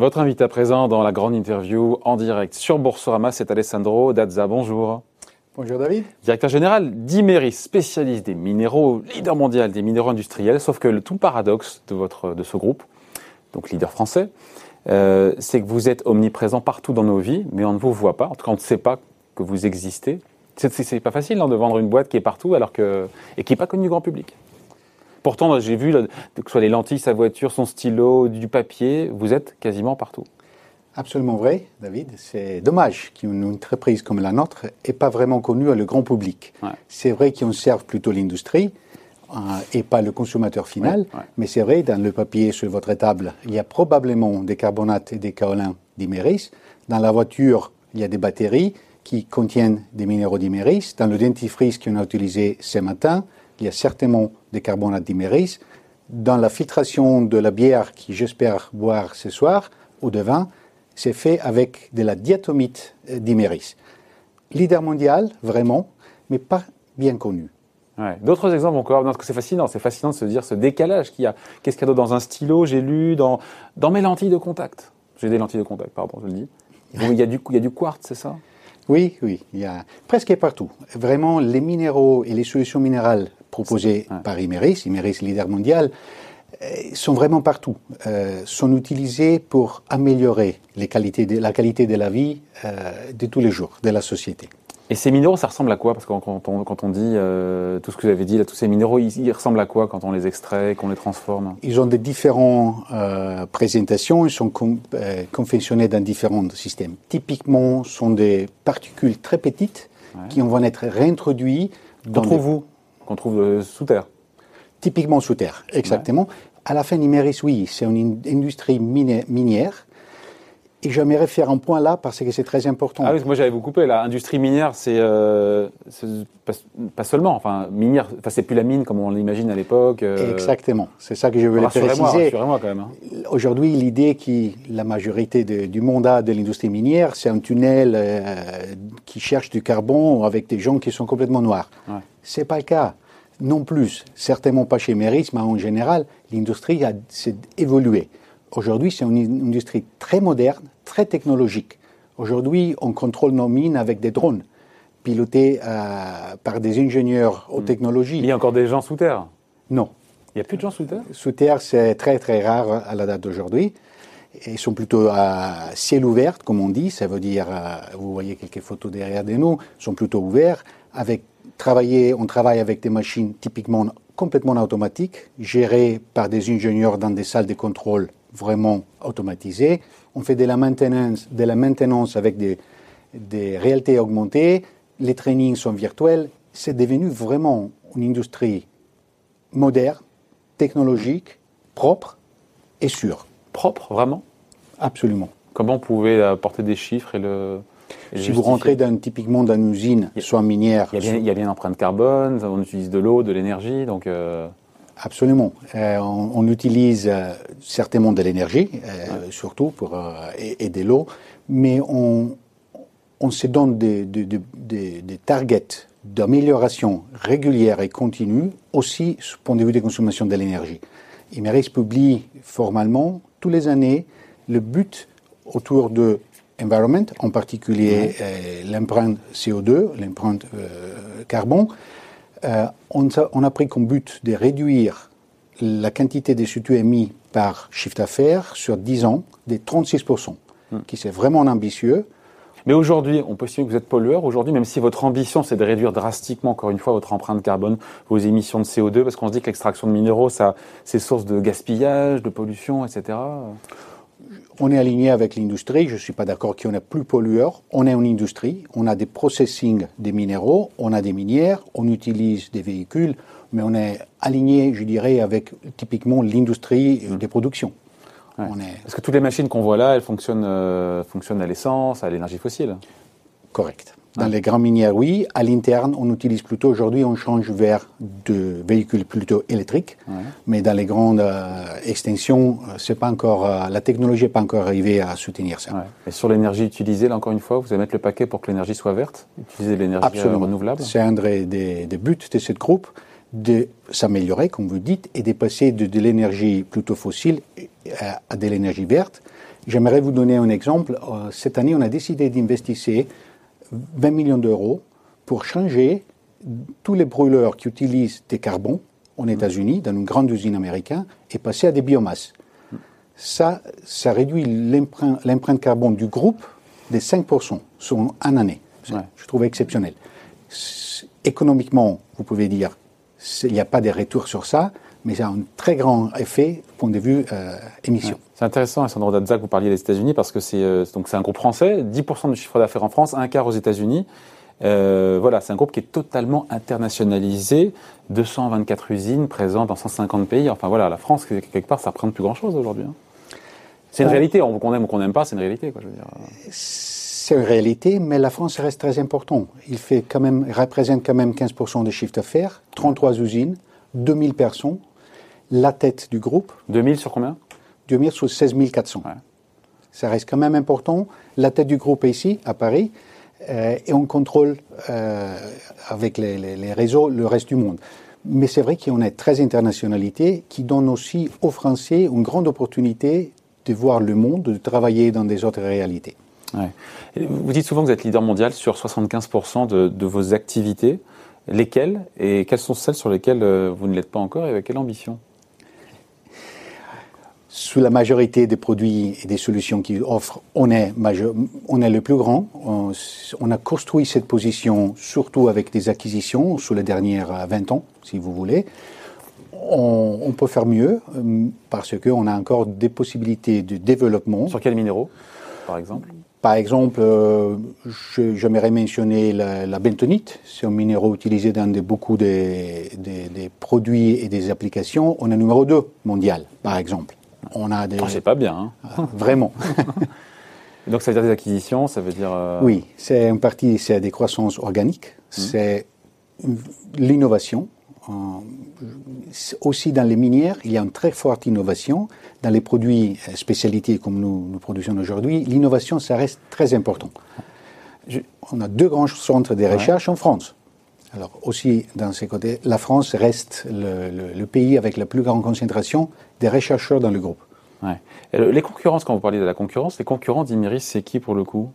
Votre invité à présent dans la grande interview en direct sur Boursorama, c'est Alessandro Dazza. Bonjour. Bonjour David. Directeur général d'Imeris, spécialiste des minéraux, leader mondial des minéraux industriels. Sauf que le tout paradoxe de, votre, de ce groupe, donc leader français, euh, c'est que vous êtes omniprésent partout dans nos vies, mais on ne vous voit pas. En tout cas, on ne sait pas que vous existez. C'est pas facile hein, de vendre une boîte qui est partout alors que, et qui n'est pas connue du grand public. Pourtant, j'ai vu, que ce soit les lentilles, sa voiture, son stylo, du papier, vous êtes quasiment partout. Absolument vrai, David. C'est dommage qu'une entreprise comme la nôtre n'ait pas vraiment connu le grand public. C'est vrai qu'on serve plutôt l'industrie euh, et pas le consommateur final, mais c'est vrai, dans le papier sur votre table, il y a probablement des carbonates et des kaolins d'iméris. Dans la voiture, il y a des batteries qui contiennent des minéraux d'iméris. Dans le dentifrice qu'on a utilisé ce matin, il y a certainement des carbonates d'iméris. Dans la filtration de la bière qui j'espère boire ce soir, ou de vin, c'est fait avec de la diatomite d'iméris. Leader mondial, vraiment, mais pas bien connu. D'autres exemples encore Parce que c'est fascinant, c'est fascinant de se dire ce décalage qu'il y a. Qu'est-ce qu'il y a dans un stylo? J'ai lu dans, dans mes lentilles de contact. J'ai des lentilles de contact, pardon, je le dis. Il y a du, il y a du quartz, c'est ça? Oui, oui, il y a presque partout. Vraiment, les minéraux et les solutions minérales proposés par Imeris, Imeris leader mondial, euh, sont vraiment partout, euh, sont utilisés pour améliorer les qualités de, la qualité de la vie euh, de tous les jours de la société. Et ces minéraux, ça ressemble à quoi? Parce que quand on, quand on dit tout ce que vous avez dit, là, tous ces minéraux, ils, ressemblent à quoi quand on les extrait, qu'on les transforme? Ils ont des différentes présentations, ils sont confectionnés dans différents systèmes. Typiquement, ce sont des particules très petites qui vont être réintroduites. Dans vous qu'on trouve euh, sous terre. Typiquement sous terre, exactement. À la fin, Imeris, oui, c'est une industrie minière. Et j'aimerais faire un point là parce que c'est très important. Ah oui, moi j'avais vous coupé là. Industrie minière, c'est euh, pas, seulement. Enfin, minière, enfin, c'est plus la mine comme on l'imagine à l'époque. Euh. Exactement. C'est ça que je voulais préciser. Rassurez-moi quand même. Hein. Aujourd'hui, l'idée que la majorité du mandat de l'industrie minière, c'est un tunnel qui cherche du carbone avec des gens qui sont complètement noirs. Ouais. C'est pas le cas non plus, certainement pas chez Meris, mais en général, l'industrie a évolué. Aujourd'hui, c'est une industrie très moderne, très technologique. Aujourd'hui, on contrôle nos mines avec des drones, pilotés euh, par des ingénieurs aux hmm. technologies. Il y a encore des gens sous terre? Non. Il n'y a plus de gens sous terre? Sous terre, c'est très très rare à la date d'aujourd'hui. Ils sont plutôt à ciel ouvert, comme on dit. Ça veut dire, euh, vous voyez quelques photos derrière de nous, sont plutôt ouverts, avec travailler, on travaille avec des machines typiquement complètement automatiques, gérées par des ingénieurs dans des salles de contrôle vraiment automatisées. On fait de la maintenance, de la maintenance avec des, des réalités augmentées. Les trainings sont virtuels. C'est devenu vraiment une industrie moderne, technologique, propre et sûre. Propre, vraiment? Absolument. Comment vous pouvez apporter des chiffres et le, si vous rentrez dans, typiquement dans une usine, soit minière. Il y, a bien, a bien une empreinte carbone, on utilise de l'eau, de l'énergie, donc. Euh, Absolument. Euh, on, utilise euh, certainement de l'énergie, surtout pour et, de l'eau, mais on, on se donne des, des, des, des targets d'amélioration régulière et continue, aussi du point de vue des consommations de l'énergie. Imeris publie formellement, tous les années, le but autour de environment, en particulier euh, l'empreinte CO2, l'empreinte euh, carbone, euh, on, a, pris comme but de réduire la quantité de CO2 émis par chiffre d'affaires sur 10 ans de 36%, hmm. qui c'est vraiment ambitieux. Mais aujourd'hui, on peut estimer que vous êtes pollueur. Aujourd'hui, même si votre ambition, c'est de réduire drastiquement, encore une fois, votre empreinte carbone, vos émissions de CO2, parce qu'on se dit que l'extraction de minéraux, ça, c'est source de gaspillage, de pollution, etc on est aligné avec l'industrie. Je ne suis pas d'accord qu'on est plus pollueur. On est une industrie. On a des processing des minéraux. On a des minières. On utilise des véhicules. Mais on est aligné, je dirais, avec typiquement l'industrie mmh. des productions. Parce que toutes les machines qu'on voit là, elles fonctionnent, euh, fonctionnent à l'essence, à l'énergie fossile. Correct. Dans les grands minières, oui. À l'interne, on utilise plutôt, aujourd'hui, on change vers de véhicules plutôt électriques. Mais dans les grandes euh, extensions, euh, c'est pas encore, euh, la technologie n'est pas encore arrivée à soutenir ça. Et sur l'énergie utilisée, là encore une fois, vous allez mettre le paquet pour que l'énergie soit verte Utiliser l'énergie renouvelable C'est un des, des, buts de cette groupe de s'améliorer, comme vous dites, et de passer de, de l'énergie plutôt fossile à de l'énergie verte. J'aimerais vous donner un exemple. Cette année, on a décidé d'investir 20 millions d'euros pour changer tous les brûleurs qui utilisent des carbons aux États-Unis, dans une grande usine américaine, et passer à des biomasses. Ça, ça réduit l'empreinte carbone du groupe de 5% sur une année. Je trouve exceptionnel. Économiquement, vous pouvez dire, il n'y a pas de retour sur ça, mais ça a un très grand effet point de vue euh, émission. C'est intéressant, Sandro Dazza, que vous parliez des États-Unis, parce que c'est euh, donc c'est un groupe français, 10% du chiffre d'affaires en France, un quart aux États-Unis. Euh, voilà, c'est un groupe qui est totalement internationalisé, 224 usines présentes dans 150 pays. Enfin voilà, la France, quelque part, ça représente plus grand-chose aujourd'hui. Hein. C'est une réalité, qu'on aime ou qu'on n'aime pas, c'est une réalité. Quoi, je veux dire. C'est une réalité, mais la France reste très important. Il fait quand même, représente quand même 15% des chiffres d'affaires, 33 usines, 2000 personnes, la tête du groupe. 2000 sur combien? 2000 sur 16 400. Ça reste quand même important. La tête du groupe est ici, à Paris, euh, et on contrôle euh, avec les, les, réseaux le reste du monde. Mais c'est vrai qu'on est très internationalité, qui donne aussi aux Français une grande opportunité de voir le monde, de travailler dans des autres réalités. Vous dites souvent que vous êtes leader mondial sur 75% de, de, vos activités. Lesquelles et quelles sont celles sur lesquelles euh, vous ne l'êtes pas encore et avec quelle ambition? Sous la majorité des produits et des solutions qu'ils offrent, on est, on est le plus grand. On, a construit cette position surtout avec des acquisitions sous les dernières 20 ans, si vous voulez. On, on peut faire mieux euh, parce qu'on a encore des possibilités de développement. Sur quels minéraux, par exemple? Par exemple, euh, j'aimerais mentionner la, bentonite. C'est un minéraux utilisé dans beaucoup de, produits et des applications. On est numéro 2 mondial, par exemple. On a des. Oh, c'est pas bien. Hein. Ah, vraiment. Donc ça veut dire des acquisitions, ça veut dire. Euh, oui, c'est une partie, c'est des croissances organiques, mmh. c'est l'innovation. Euh, aussi dans les minières, il y a une très forte innovation. Dans les produits euh, spécialités comme nous, nous produisons aujourd'hui, l'innovation, ça reste très important. on a deux grands centres de recherche en France. Alors aussi, dans ces côtés, la France reste le, pays avec la plus grande concentration des chercheurs dans le groupe. Les concurrences, quand vous parlez de la concurrence, les concurrents d'Imiris, c'est qui pour le coup?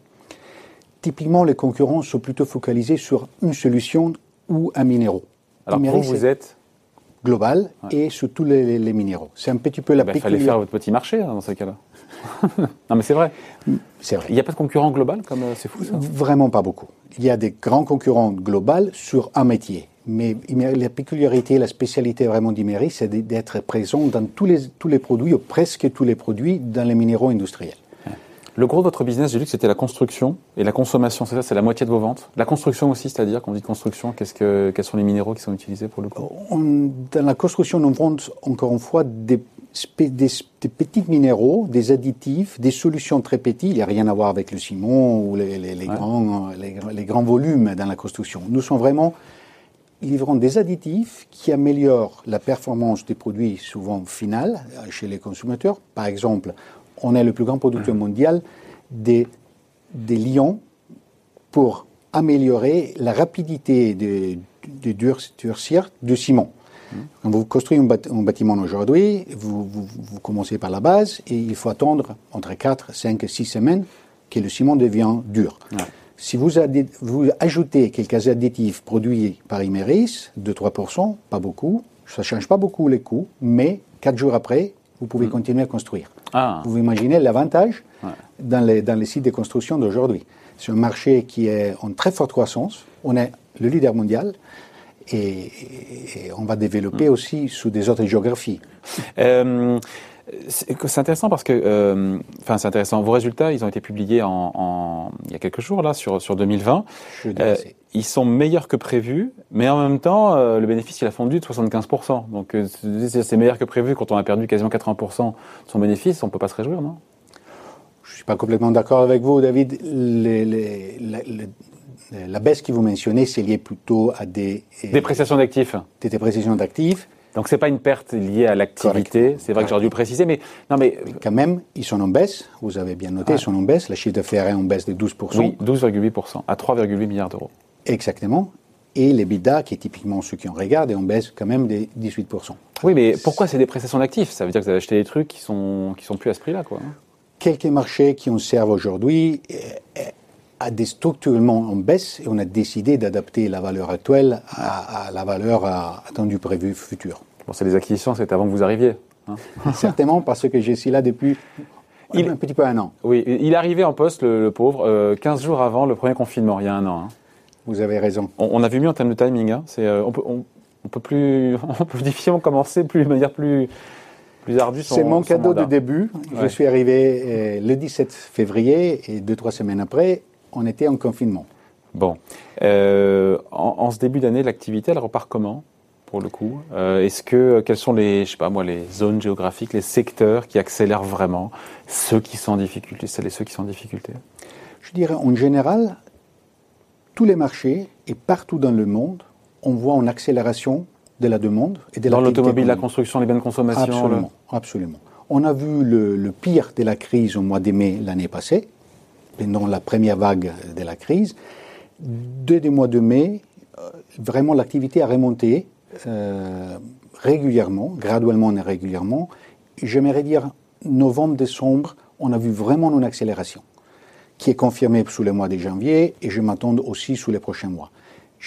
Typiquement, les concurrents sont plutôt focalisés sur une solution ou un minéraux. Alors vous, vous êtes global et sur tous les, minéraux. C'est un petit peu la eh ben, Il fallait faire votre petit marché hein, dans ce cas-là. non mais c'est vrai. C'est vrai. Il n'y a pas de concurrent global comme euh, c'est fou ça Vraiment pas beaucoup. Il y a des grands concurrents globaux sur un métier. Mais la peculiarité, la spécialité vraiment d'Imeris, c'est d'être présent dans tous les, tous les produits, ou presque tous les produits, dans les minéraux industriels. Le gros de votre business, j'ai vu que c'était la construction et la consommation. C'est ça, c'est la moitié de vos ventes. La construction aussi, c'est-à-dire, quand on dit construction, qu'est-ce que, quels sont les minéraux qui sont utilisés pour le coup? Dans la construction, on vend encore une fois des, des, petits minéraux, des additifs, des solutions très petites. Il n'y a rien à voir avec le ciment ou les, les, grands, les, grands volumes dans la construction. Nous sommes vraiment livrant des additifs qui améliorent la performance des produits souvent finaux chez les consommateurs. Par exemple, on est le plus grand producteur mondial des, des lions pour améliorer la rapidité de, de durcir du ciment. Quand vous construisez un, bâtiment aujourd'hui, vous, vous, commencez par la base et il faut attendre entre 4, 5, 6 semaines que le ciment devient dur. Si vous, vous, ajoutez quelques additifs produits par Imeris, 2-3%, pas beaucoup, ça ne change pas beaucoup les coûts, mais 4 jours après, vous pouvez mm. continuer à construire. Ah. Vous imaginez l'avantage dans, les, dans les sites de construction d'aujourd'hui. C'est un marché qui est en très forte croissance. On est le leader mondial. Et, on va développer mm. aussi sous des autres géographies. Euh, c'est intéressant parce que, euh, enfin, c'est intéressant. Vos résultats, ils ont été publiés en, il y a quelques jours là sur sur 2020. Euh, ils sont meilleurs que prévu, mais en même temps, euh, le bénéfice il a fondu de 75%. Donc c'est meilleur que prévu quand on a perdu quasiment 80% de son bénéfice. On peut pas se réjouir, non? Je suis pas complètement d'accord avec vous, David. la baisse que vous mentionnez, c'est lié plutôt à des dépréciations d'actifs. Des dépréciations d'actifs donc c'est pas une perte liée à l'activité. C'est vrai que j'aurais dû préciser, mais non mais quand même ils sont en baisse. Vous avez bien noté, ils sont en baisse. Le chiffre d'affaires est en baisse de 12 Oui, 12,8% à 3,8 milliards d'euros. Exactement. Et les l'EBITDA, qui est typiquement ceux qui en regardent, est en baisse quand même de 18% Oui, mais pourquoi c'est des prestations d'actifs? Ça veut dire que vous avez acheté des trucs qui sont qui sont plus à ce prix-là, quoi. quelques marchés qui ont servent aujourd'hui à des structurellement en baisse et on a décidé d'adapter la valeur actuelle à, la valeur attendue prévue future. Bon, c'est des acquisitions, c'est avant que vous arriviez. Hein Certainement parce que je suis là depuis il, un petit peu un an. Oui, il est arrivé en poste, le, pauvre, 15 jours avant le premier confinement, il y a un an. Hein. Vous avez raison. On, a vu mieux en termes de timing. Hein. C'est, on, peut, on, peut plus, on peut difficilement commencer plus, de manière plus, plus ardue. C'est mon cadeau de début. Je suis arrivé euh, le 17 février et deux, trois semaines après, on était en confinement. Bon. Euh, en, ce début d'année, l'activité, elle repart comment pour le coup? Euh, Est-ce que quelles sont les, je sais pas moi, les zones géographiques, les secteurs qui accélèrent vraiment Ceux qui sont en difficulté, celles et ceux qui sont en difficulté? Je dirais en général, tous les marchés et partout dans le monde, on voit une accélération de la demande et de Dans l'automobile, la construction, les biens de consommation Absolument, absolument. On a vu le, le pire de la crise au mois de mai l'année passée pendant la première vague de la crise. Dès le mois de mai, euh, vraiment l'activité a remonté euh, régulièrement, graduellement et régulièrement. J'aimerais dire novembre, décembre, on a vu vraiment une accélération qui est confirmée sous le mois de janvier et je m'attends aussi sous les prochains mois.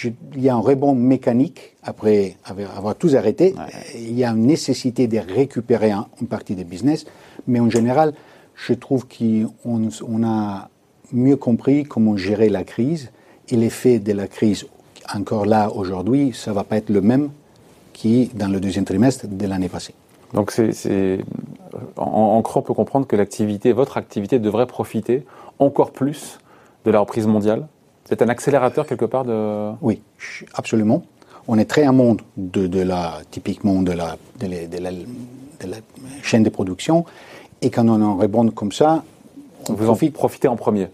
il y a un rebond mécanique après avoir tout arrêté. Il y a une nécessité de récupérer une partie des business, mais en général, je trouve qu'on on a mieux compris comment gérer la crise et l'effet de la crise encore là aujourd'hui, ça va pas être le même qui dans le deuxième trimestre de l'année passée. Donc c'est, en, en on peut comprendre que l'activité, votre activité devrait profiter encore plus de la reprise mondiale. C'est un accélérateur quelque part de. Oui, absolument. On est très amont de, de la, typiquement de la, de la, de la, chaîne de production. Et quand on en répond comme ça, vous en profitez en premier.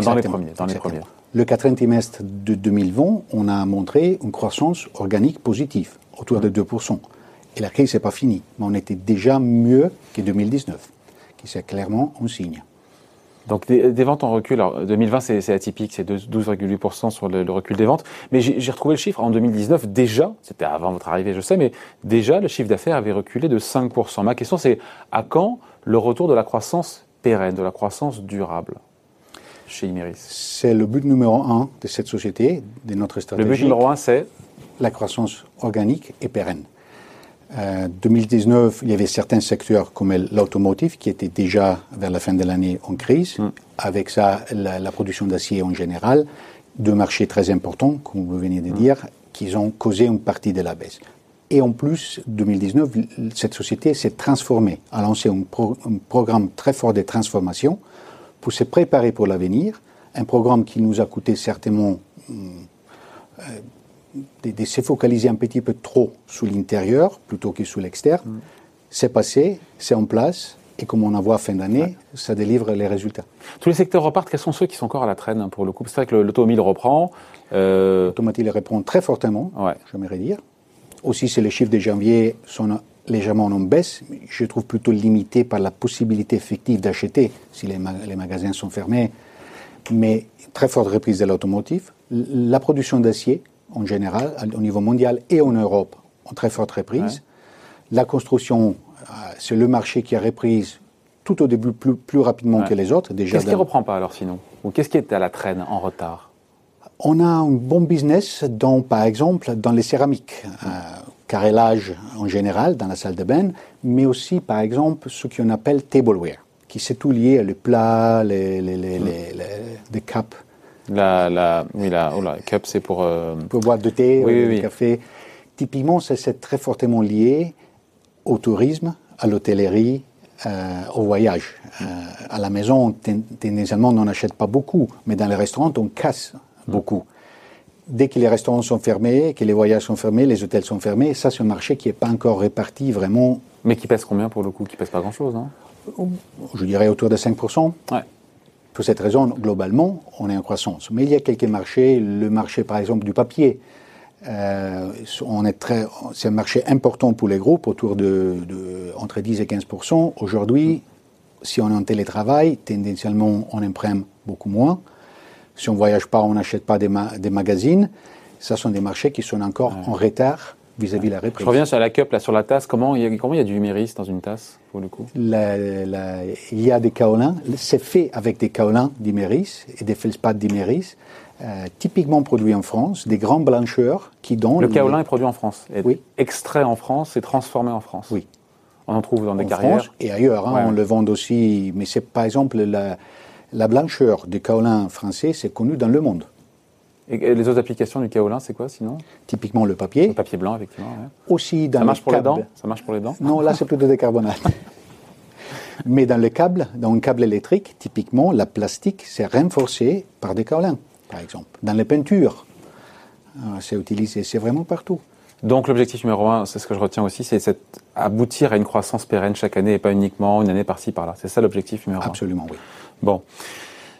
Dans les premiers. Dans les premiers. Le quatrième trimestre de 2020, on a montré une croissance organique positive, autour de 2%. Et la crise n'est pas finie, mais on était déjà mieux que 2019, qui c'est clairement un signe. Donc des, ventes en recul, alors 2020 c'est atypique, c'est 12,8% sur le, recul des ventes, mais j'ai retrouvé le chiffre en 2019 déjà, c'était avant votre arrivée je sais, mais déjà le chiffre d'affaires avait reculé de 5%. Ma question c'est à quand le retour de la croissance pérenne, de la croissance durable? Chez Imeris C'est le but numéro un de cette société, de notre stratégie. Le but numéro un, c'est La croissance organique et pérenne. En euh, 2019, il y avait certains secteurs comme l'automotive qui étaient déjà vers la fin de l'année en crise. Mm. Avec ça, la, production d'acier en général, deux marchés très importants, comme vous venez de mm. dire, qui ont causé une partie de la baisse. Et en plus, 2019, cette société s'est transformée, a lancé un, programme très fort de transformation pour se préparer pour l'avenir, un programme qui nous a coûté certainement euh, de, se focaliser un petit peu trop sur l'intérieur plutôt que sur l'externe. Mm. C'est passé, c'est en place, et comme on en voit fin d'année, ça délivre les résultats. Tous les secteurs repartent. Quels sont ceux qui sont encore à la traîne hein, pour le coup? C'est vrai que l'automobile reprend. Euh... L'automobile reprend très fortement, ouais. j'aimerais dire. Aussi, c'est les chiffres de janvier sont légèrement en baisse. Je trouve plutôt limité par la possibilité effective d'acheter si les, les, magasins sont fermés. Mais très forte reprise de l'automotive. La production d'acier, en général, au niveau mondial et en Europe, en très forte reprise. La construction, euh, c'est le marché qui a repris tout au début plus, plus rapidement que les autres. Qu'est-ce qui ne reprend pas alors sinon? Ou qu'est-ce qui est à la traîne, en retard? On a un bon business, dans, par exemple, dans les céramiques. Euh, carrelage en général, dans la salle de bain, mais aussi, par exemple, ce qu'on appelle tableware, qui c'est tout lié les plats, les, les, les, les, les cups la, la, oui, la, oh la cup, c'est pour. Euh... Pour boire de thé, oui, café. Typiquement, c'est très fortement lié au tourisme, à l'hôtellerie, euh, au voyage. Euh, à la maison, tendanciellement, on n'en achète pas beaucoup, mais dans les restaurants, on casse beaucoup. Dès que les restaurants sont fermés, que les voyages sont fermés, les hôtels sont fermés, ça, c'est un marché qui n'est pas encore réparti vraiment. Mais qui pèse combien pour le coup Qui pèse pas grand-chose, non Je dirais autour de 5%. Ouais. Pour cette raison, globalement, on est en croissance. Mais il y a quelques marchés, le marché par exemple du papier, euh, on est très, c'est un marché important pour les groupes, autour de, entre 10 et 15% Aujourd'hui, si on est en télétravail, tendanciellement, on imprime beaucoup moins. Si on ne voyage pas, on n'achète pas des, des, magazines. Ce sont des marchés qui sont encore en retard vis-à-vis la reprise. Je reviens sur la cup, là, sur la tasse. Comment il y a, comment il y a du Iméris dans une tasse, pour le coup? La- la- Il y a des kaolins. C'est fait avec des kaolins d'Iméris et des feldspaths d'Iméris, euh, typiquement produits en France, des grands blancheurs qui donnent. Le kaolin est produit en France, est Oui. extrait en France et transformé en France. Oui. On en trouve dans des en carrières. France et ailleurs. hein, Ouais. On le vend aussi, mais c'est par exemple la, la blancheur du kaolin français, c'est connu dans le monde. Et, les autres applications du kaolin, c'est quoi sinon? Typiquement le papier, Le papier blanc, effectivement. ouais. aussi dans Ça marche pour les dents? Ça marche pour les dents? Non, là c'est plutôt des carbonates. Mais dans le câble, dans un câble électrique, typiquement, la plastique, c'est renforcé par des kaolins, par exemple. Dans les peintures, euh, c'est utilisé, c'est vraiment partout. Donc l'objectif numéro un, c'est ce que je retiens aussi, c'est aboutir à une croissance pérenne chaque année et pas uniquement une année par-ci par-là. C'est ça l'objectif numéro un? Absolument, oui. Bon.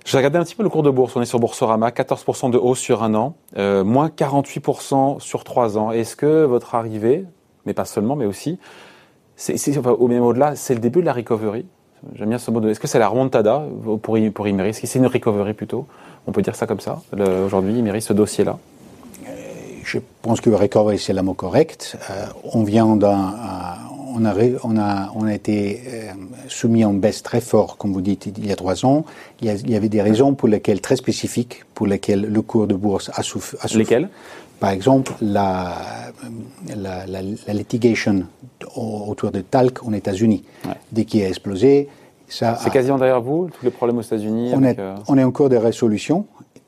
J'ai regardé un petit peu le cours de bourse. On est sur Boursorama, 14% de hausse sur un an, euh, moins 48% sur trois ans. Est-ce que votre arrivée, mais pas seulement, mais aussi, c'est, au même au-delà, c'est le début de la recovery? J'aime bien ce mot. de- Est-ce que c'est la remontada? Pour, pour Imeris Est-ce que c'est une recovery plutôt? On peut dire ça comme ça, aujourd'hui, Imeris, ce dossier-là Je pense que recovery, c'est le mot correct. Euh, on vient d'un. euh, on, a, ré- on, a, on a été euh, soumis à une baisse très forte, comme vous dites, il y a trois ans. Il y, a- il y avait des raisons pour lesquelles, très spécifiques, pour lesquelles le cours de bourse a souffert. Lesquelles? Par exemple, la, la, la- la litigation au- autour de talc aux États-Unis. Ouais. Dès qu'il a explosé, C'est quasiment derrière vous, tous les problèmes aux États-Unis on euh, on est en cours de résolution,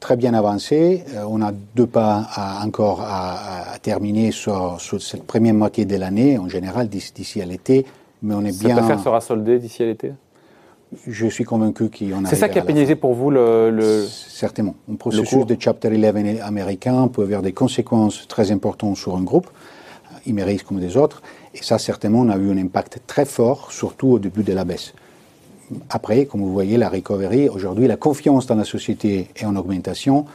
très bien avancé. Euh, on a deux pas à- encore à, à terminer sur, sur cette première moitié de l'année, en général d'ici à l'été. Mais on est Cette bien. affaire sera soldée d'ici à l'été? Je suis convaincu qu'on C'est ça qui a pénalisé pour vous le... le- Certainement. Un processus de Chapter 11 américain peut avoir des conséquences très importantes sur un groupe, Imeris comme des autres, et ça certainement a eu un impact très fort, surtout au début de la baisse. Après, comme vous voyez, la recovery, aujourd'hui, la confiance dans la société est en augmentation,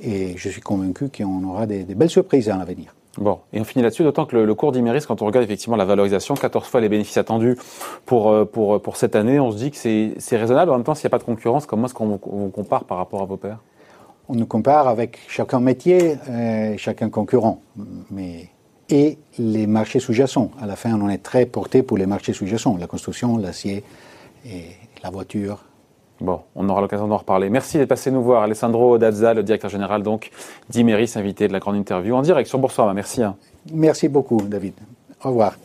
et je suis convaincu qu'on aura des, des belles surprises à l'avenir. Bon, et on finit là-dessus, d'autant que le, le cours d'Imeris, quand on regarde effectivement la valorisation, 14 fois les bénéfices attendus pour, euh, pour, pour cette année, on se dit que c'est raisonnable. En même temps, s'il n'y a pas de concurrence, comment est-ce qu'on vous, compare par rapport à vos pairs? On nous compare avec chacun métier, euh, chacun concurrent, mais et les marchés sous-jacents. À la fin, on est très porté pour les marchés sous-jacents, la construction, l'acier et la voiture. Bon, on aura l'occasion d'en reparler. Merci d'être passé nous voir. Alessandro Dazza, le directeur général donc d'Imeris, invité de la grande interview en direct sur Boursorama. Merci. hein. Merci beaucoup, David. Au revoir.